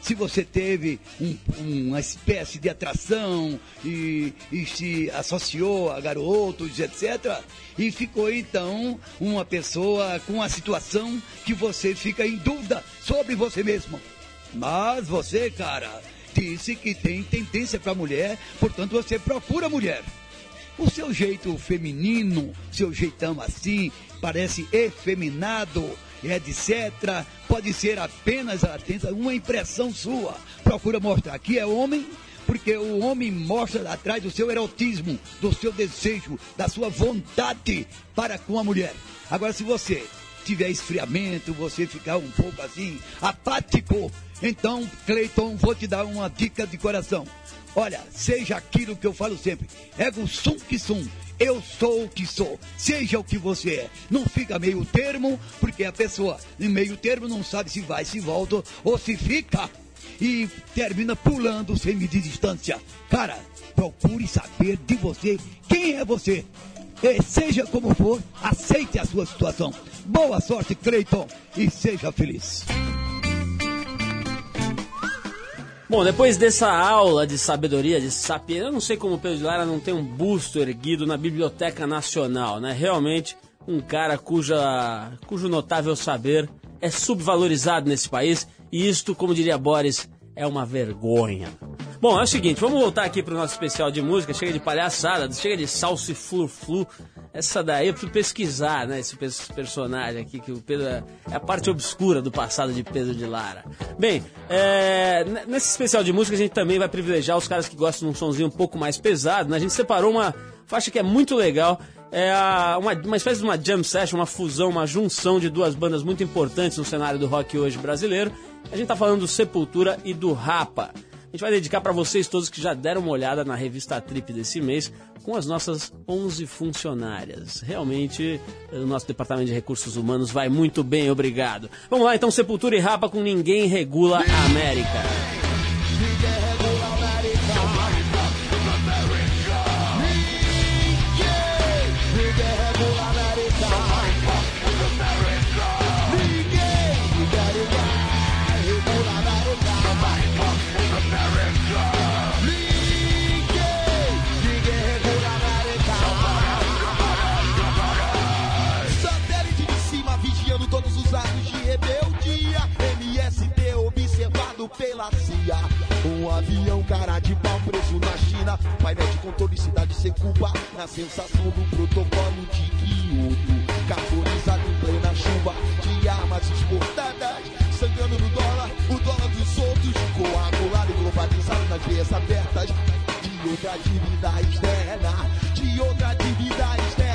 Speaker 9: Se você teve um, uma espécie de atração e, e se associou a garotos, etc., e ficou então uma pessoa com uma situação que você fica em dúvida sobre você mesmo. Mas você, cara, disse que tem tendência para mulher, portanto você procura mulher. O seu jeito feminino, seu jeitão assim, parece efeminado, etc. Pode ser apenas uma impressão sua. Procura mostrar que é homem, porque o homem mostra atrás do seu erotismo, do seu desejo, da sua vontade para com a mulher. Agora, se você tiver esfriamento, você ficar um pouco assim, apático, então, Cleiton, vou te dar uma dica de coração. Olha, seja aquilo que eu falo sempre. Ego sum que sum. Eu sou o que sou. Seja o que você é. Não fica meio termo, porque a pessoa em meio termo não sabe se vai, se volta ou se fica. E termina pulando sem medir distância. Cara, procure saber de você quem é você. E seja como for, aceite a sua situação. Boa sorte, Cleiton, e seja feliz.
Speaker 5: Bom, depois dessa aula de sabedoria, de sapiência, eu não sei como o Pedro de Lara não tem um busto erguido na Biblioteca Nacional, né? Realmente um cara cuja, cujo notável saber é subvalorizado nesse país e isto, como diria Boris, é uma vergonha. Bom, é o seguinte, vamos voltar aqui pro nosso especial de música. Chega de palhaçada, chega de salsa e flu-flu. Essa daí eu preciso pesquisar, né? Esse personagem aqui, que o Pedro é, é a parte obscura do passado de Pedro de Lara. Bem, é, nesse especial de música a gente também vai privilegiar os caras que gostam de um sonzinho um pouco mais pesado. Né? A gente separou uma faixa que é muito legal. É uma, uma espécie de uma jam session, uma fusão, uma junção de duas bandas muito importantes no cenário do rock hoje brasileiro. A gente tá falando do Sepultura e do Rapa. A gente vai dedicar para vocês todos que já deram uma olhada na revista Trip desse mês com as nossas 11 funcionárias. Realmente, o nosso departamento de recursos humanos vai muito bem, obrigado. Vamos lá então, Sepultura e Rapa com Ninguém Regula a América.
Speaker 10: Pela CIA. Um avião cara de pau preso na China. Painel de controle, cidade sem culpa. Na sensação do protocolo de Kyoto. Carbonizado em plena chuva de armas exportadas. Sangrando no dólar, o dólar dos outros. Coagulado e globalizado nas veias abertas. De outra dívida externa. De outra dívida externa.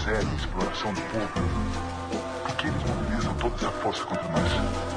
Speaker 11: Miséria e exploração do povo, por que eles mobilizam toda essa força contra nós?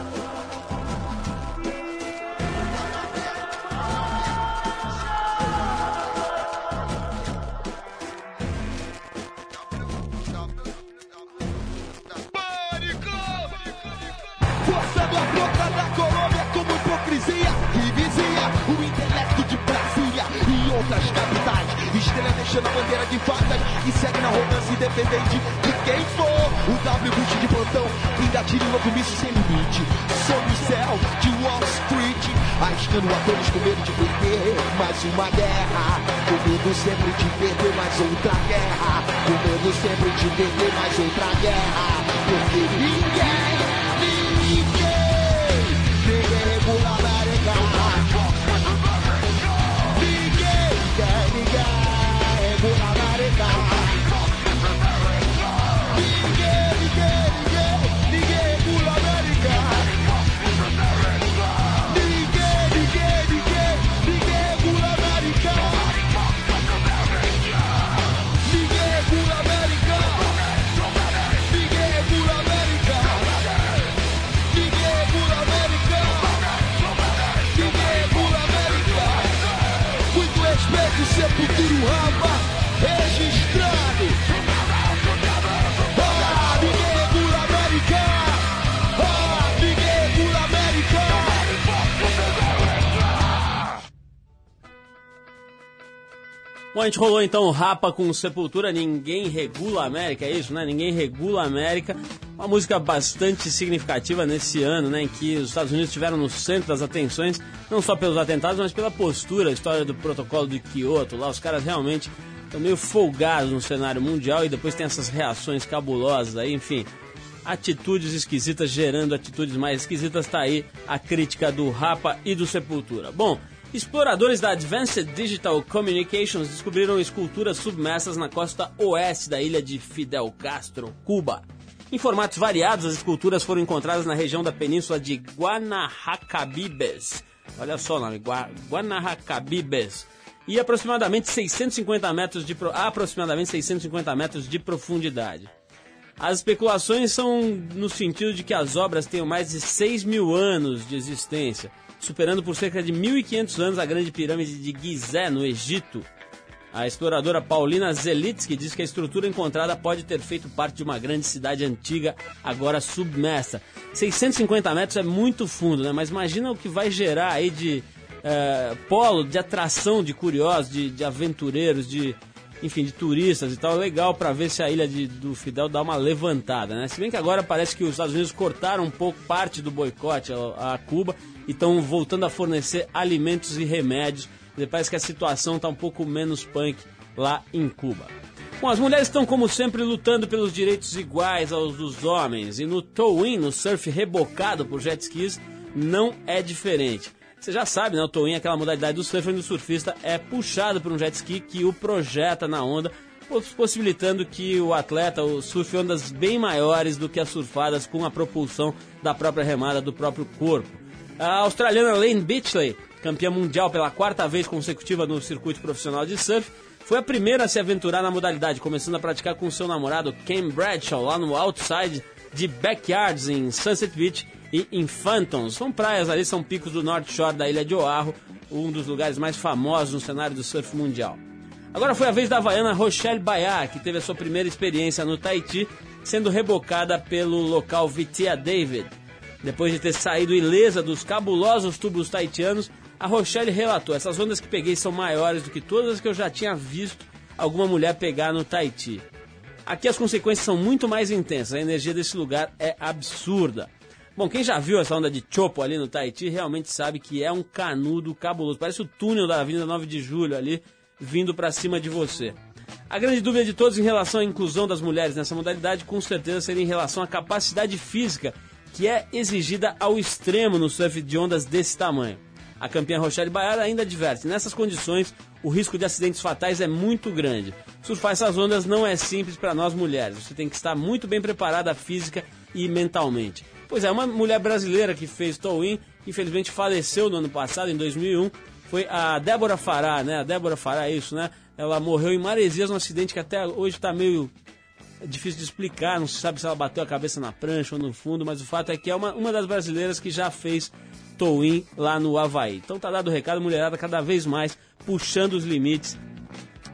Speaker 10: Deixando a bandeira de facas e segue na arrogância independente de quem for. O W Bush de plantão ainda tira um míssil sem limite. Sob o céu de Wall Street, arriscando a todos com medo de perder mais uma guerra. Com medo sempre de perder mais outra guerra. Com medo sempre de perder mais outra guerra. Porque Ninguém,
Speaker 5: Bom, a gente rolou então o Rapa com Sepultura, Ninguém Regula a América, é isso, né? Ninguém Regula a América. Uma música bastante significativa nesse ano, né? Em que os Estados Unidos estiveram no centro das atenções, não só pelos atentados, mas pela postura, a história do protocolo de Kyoto. Lá os caras realmente estão meio folgados no cenário mundial e depois tem essas reações cabulosas aí, enfim. Atitudes esquisitas gerando atitudes mais esquisitas, tá aí a crítica do Rapa e do Sepultura. Bom, Exploradores da Advanced Digital Communications descobriram esculturas submersas na costa oeste da ilha de Fidel Castro, Cuba. Em formatos variados, as esculturas foram encontradas na região da península de Guanahacabibes. Olha só o nome, Gua Guanahacabibes. E aproximadamente 650 metros de pro- aproximadamente 650 metros de profundidade. As especulações são no sentido de que as obras tenham mais de 6 mil anos de existência, superando por cerca de 1.500 anos a grande pirâmide de Gizé, no Egito. A exploradora Paulina Zelitsky diz que a estrutura encontrada pode ter feito parte de uma grande cidade antiga, agora submersa. 650 metros é muito fundo, né? Mas imagina o que vai gerar aí de eh, polo de atração de curiosos, de, de aventureiros, de enfim, de turistas e tal, legal para ver se a ilha de- do Fidel dá uma levantada, né? Se bem que agora parece que os Estados Unidos cortaram um pouco parte do boicote a, Cuba e estão voltando a fornecer alimentos e remédios. E parece que a situação está um pouco menos punk lá em Cuba. Bom, as mulheres estão, como sempre, lutando pelos direitos iguais aos dos homens. E no tow-in, no surf rebocado por jet skis, não é diferente. Você já sabe, né? O tow-in é aquela modalidade do surf onde o surfista é puxado por um jet ski que o projeta na onda poss- possibilitando que o atleta o surfe ondas bem maiores do que as surfadas com a propulsão da própria remada do próprio corpo. A australiana Lane Beachley, campeã mundial pela quarta vez consecutiva no circuito profissional de surf, foi a primeira a se aventurar na modalidade, começando a praticar com seu namorado Ken Bradshaw lá no outside de Backyards em Sunset Beach e em Phantoms. São praias ali, são picos do North Shore da ilha de Oahu, um dos lugares mais famosos no cenário do surf mundial. Agora foi a vez da havaiana Rochelle Bayard, que teve a sua primeira experiência no Tahiti, sendo rebocada pelo local Vitia David. Depois de ter saído ilesa dos cabulosos tubos tahitianos, a Rochelle relatou: essas ondas que peguei são maiores do que todas as que eu já tinha visto alguma mulher pegar no Tahiti. Aqui as consequências são muito mais intensas, a energia desse lugar é absurda. Bom, quem já viu essa onda de chopo ali no Tahiti realmente sabe que é um canudo cabuloso. Parece o túnel da Avenida 9 de Julho ali, vindo para cima de você. A grande dúvida de todos em relação à inclusão das mulheres nessa modalidade, com certeza, seria em relação à capacidade física que é exigida ao extremo no surf de ondas desse tamanho. A campeã Rochelle Baiara ainda adverte, nessas condições, o risco de acidentes fatais é muito grande. Surfar essas ondas não é simples para nós mulheres, você tem que estar muito bem preparada física e mentalmente. Pois é, uma mulher brasileira que fez tow-in, infelizmente faleceu no ano passado, em 2001, foi a Débora Fará, né? A Débora Fará, é isso, né? Ela morreu em Maresias num acidente que até hoje está meio difícil de explicar, não se sabe se ela bateu a cabeça na prancha ou no fundo, mas o fato é que é uma, uma das brasileiras que já fez tow-in lá no Havaí. Então tá dado o recado, mulherada cada vez mais puxando os limites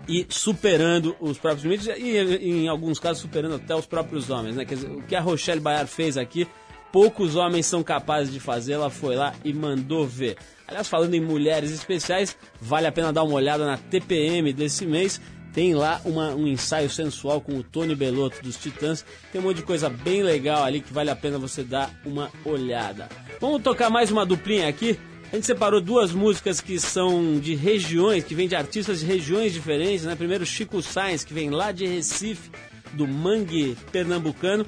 Speaker 5: e superando os próprios limites e em alguns casos superando até os próprios homens, né? Quer dizer, o que a Rochelle Bayard fez aqui, poucos homens são capazes de fazer, ela foi lá e mandou ver. Aliás, falando em mulheres especiais, vale a pena dar uma olhada na TPM desse mês. Tem lá uma- um ensaio sensual com o Tony Belotto dos Titãs. Tem um monte de coisa bem legal ali que vale a pena você dar uma olhada. Vamos tocar mais uma duplinha aqui. A gente separou duas músicas que são de regiões, que vêm de artistas de regiões diferentes, né? Primeiro Chico Sainz, que vem lá de Recife, do Mangue Pernambucano.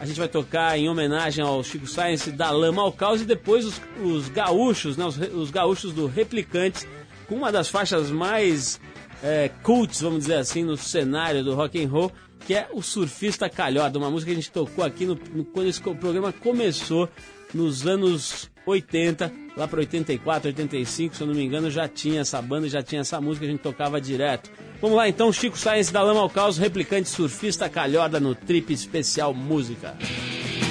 Speaker 5: A gente vai tocar em homenagem ao Chico Sainz da Lama ao Caos e depois os, os gaúchos, né? Os, os gaúchos do Replicantes, com uma das faixas mais é, cults, vamos dizer assim, no cenário do rock and roll, que é o Surfista Calhorda, uma música que a gente tocou aqui no, no- quando esse programa começou nos anos 80, lá para 84, 85, se eu não me engano, já tinha essa banda, já tinha essa música, a gente tocava direto. Vamos lá então, Chico Sainz da Lama ao Caos, replicante surfista calhorda no Trip Especial Música.
Speaker 12: Posso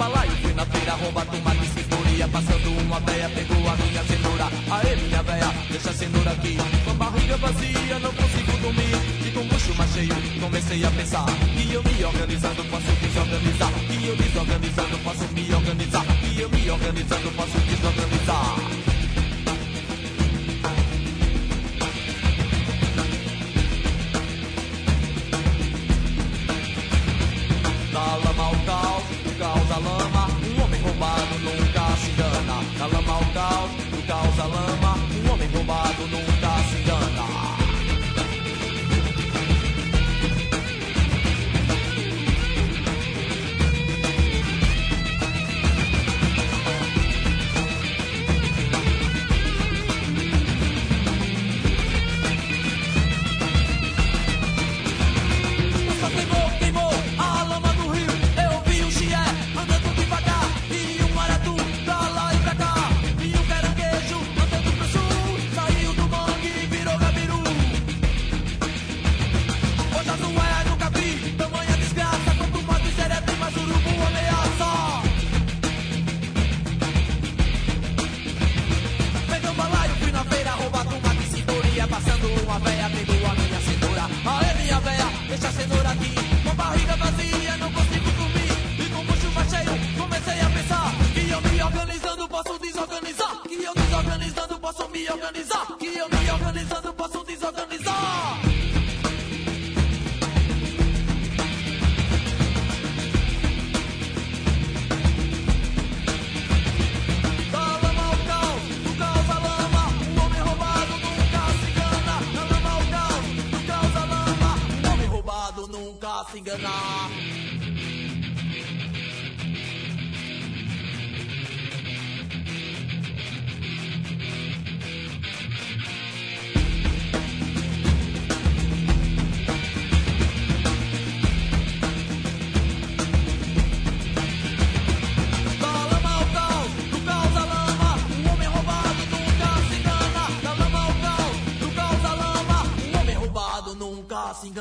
Speaker 12: balaio, fui na feira roubar tomate e cenoura Passando uma véia, pegou a minha cenoura Aê minha véia, deixa a cenoura aqui. Com a barriga vazia, não consigo dormir. E com o bucho mais cheio, comecei a pensar. Que eu me organizando, posso desorganizar. Que eu desorganizando, posso me organizar. Que eu me organizando, posso desorganizar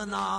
Speaker 12: nunca se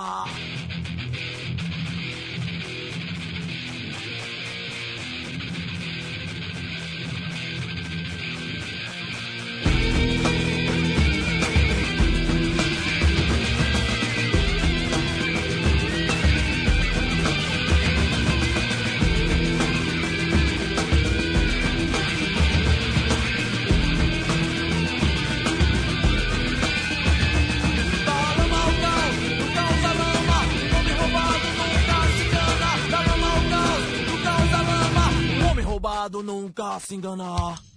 Speaker 12: nunca se engana.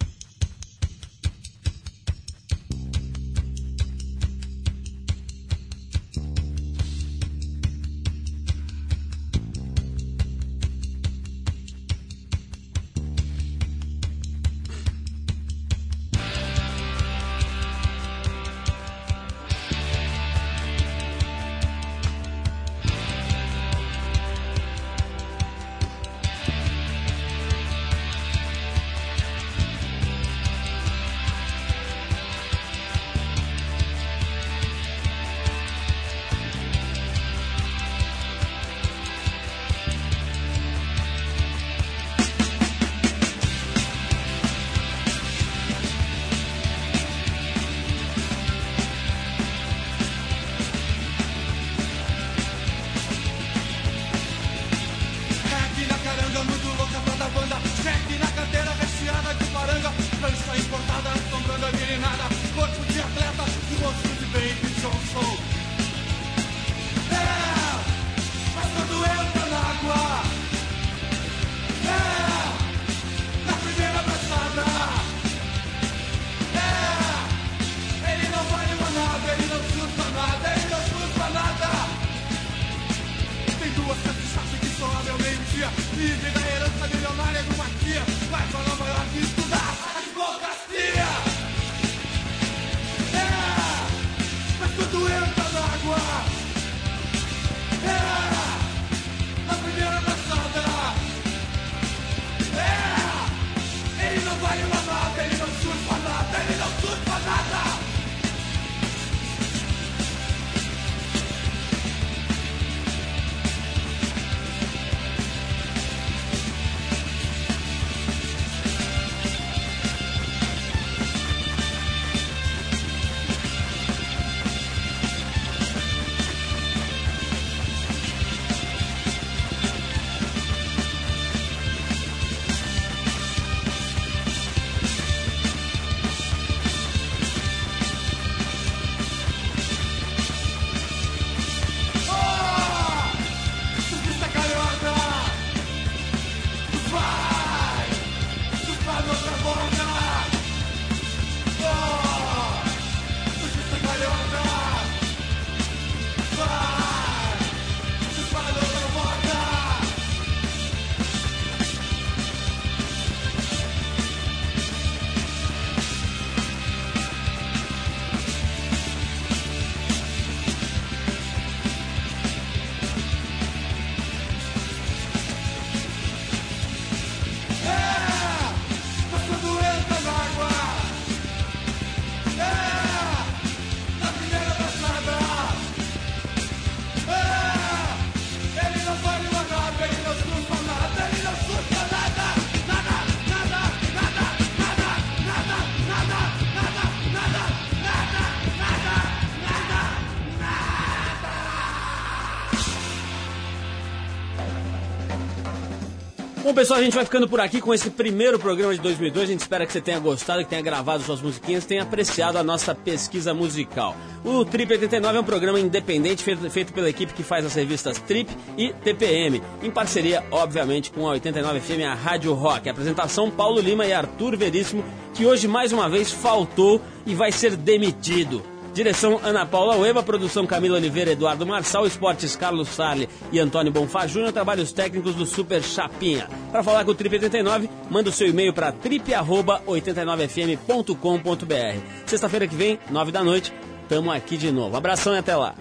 Speaker 5: Bom, pessoal, a gente vai ficando por aqui com esse primeiro programa de 2002. A gente espera que você tenha gostado, que tenha gravado suas musiquinhas, tenha apreciado a nossa pesquisa musical. O Trip 89 é um programa independente feito, feito pela equipe que faz as revistas Trip e TPM, em parceria, obviamente, com a 89 FM, a Rádio Rock. A apresentação Paulo Lima e Arthur Veríssimo, que hoje mais uma vez faltou e vai ser demitido. Direção Ana Paula Ueba, produção Camila Oliveira, Eduardo Marçal, esportes Carlos Sarli e Antônio Bonfá Júnior, trabalhos técnicos do Super Chapinha. Para falar com o Trip 89, manda o seu e-mail para trip@89fm.com.br. Sexta-feira que vem, nove da noite, tamo aqui de novo. Abração e até lá.